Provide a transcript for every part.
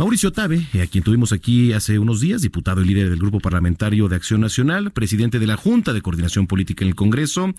Mauricio Tabe, a quien tuvimos aquí hace unos días, diputado y líder del Grupo Parlamentario de Acción Nacional, presidente de la Junta de Coordinación Política en el Congreso.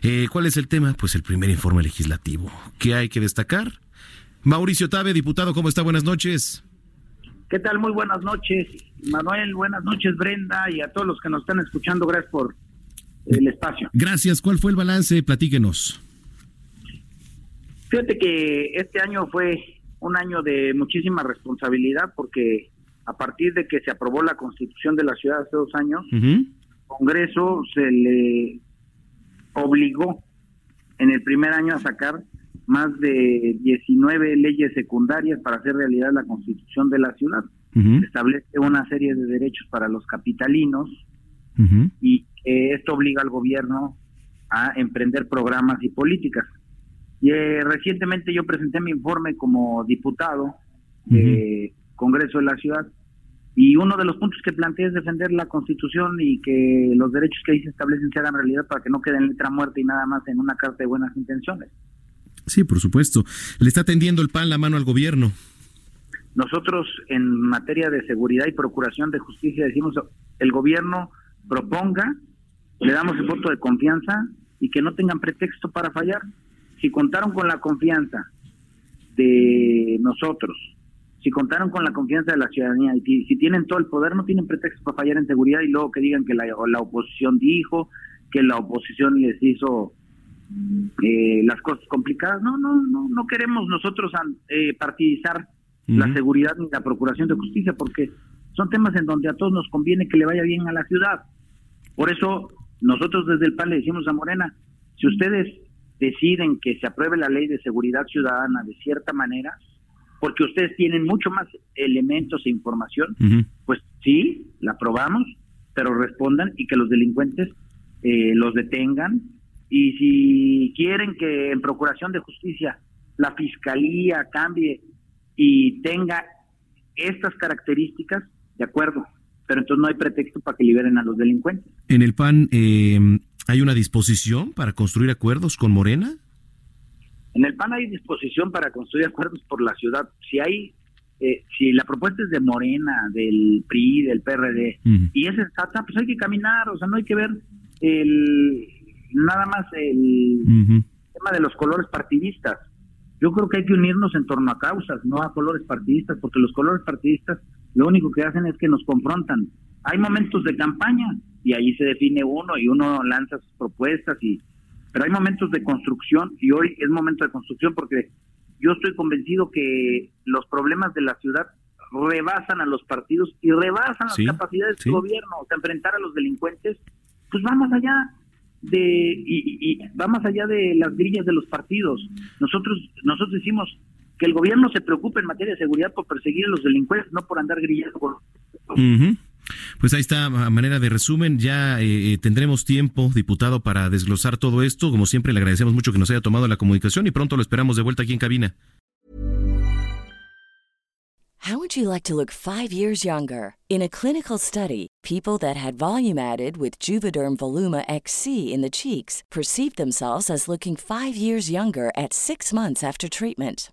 Eh, ¿Cuál es el tema? Pues el primer informe legislativo. ¿Qué hay que destacar? Mauricio Tabe, diputado, ¿cómo está? Buenas noches. ¿Qué tal? Muy buenas noches, Manuel. Buenas noches, Brenda, y a todos los que nos están escuchando. Gracias por el espacio. Gracias. ¿Cuál fue el balance? Platíquenos. Fíjate que este año fue un año de muchísima responsabilidad porque a partir de que se aprobó la constitución de la ciudad hace dos años, Congreso se le obligó en el primer año a sacar más de 19 leyes secundarias para hacer realidad la constitución de la ciudad. Establece una serie de derechos para los capitalinos y esto obliga al gobierno a emprender programas y políticas. Y, eh, recientemente yo presenté mi informe como diputado de Congreso de la Ciudad y uno de los puntos que planteé es defender la Constitución y que los derechos que ahí se establecen se hagan realidad para que no queden letra muerta y nada más en una carta de buenas intenciones. Sí, por supuesto. ¿Le está tendiendo el pan la mano al gobierno? Nosotros en materia de seguridad y procuración de justicia decimos el gobierno proponga, le damos el voto de confianza y que no tengan pretexto para fallar si contaron con la confianza de nosotros, si contaron con la confianza de la ciudadanía y si tienen todo el poder, no tienen pretexto para fallar en seguridad y luego que digan que la, la oposición dijo, que la oposición les hizo eh, las cosas complicadas. No, no, no, no queremos nosotros eh, partidizar la seguridad ni la procuración de justicia porque son temas en donde a todos nos conviene que le vaya bien a la ciudad. Por eso nosotros desde el PAN le decimos a Morena, si ustedes deciden que se apruebe la ley de seguridad ciudadana de cierta manera, porque ustedes tienen mucho más elementos e información, pues sí, la aprobamos, pero respondan y que los delincuentes eh, los detengan. Y si quieren que en Procuración de Justicia la Fiscalía cambie y tenga estas características, de acuerdo, pero entonces no hay pretexto para que liberen a los delincuentes. En el PAN, eh, ¿Hay una disposición para construir acuerdos con Morena? En el PAN hay disposición para construir acuerdos por la ciudad. Si hay, eh, si la propuesta es de Morena, del PRI, del PRD, y es sensata, pues hay que caminar, o sea, no hay que ver el nada más el tema de los colores partidistas. Yo creo que hay que unirnos en torno a causas, no a colores partidistas, porque los colores partidistas lo único que hacen es que nos confrontan. Hay momentos de campaña, y ahí se define uno y uno lanza sus propuestas y pero hay momentos de construcción y hoy es momento de construcción porque yo estoy convencido que los problemas de la ciudad rebasan a los partidos y rebasan las capacidades del gobierno, o sea, enfrentar a los delincuentes, pues vamos allá de y, y, va más allá de las grillas de los partidos. Nosotros nosotros decimos que el gobierno se preocupe en materia de seguridad por perseguir a los delincuentes, no por andar grillando con pues ahí está, a manera de resumen, ya eh, eh, tendremos tiempo, diputado, para desglosar todo esto. Como siempre, le agradecemos mucho que nos haya tomado la comunicación y pronto lo esperamos de vuelta aquí en cabina. How would you like to look five years younger? In a clinical study, people that had volume added with Juvederm Voluma XC in the cheeks perceived themselves as looking five years younger at six months after treatment.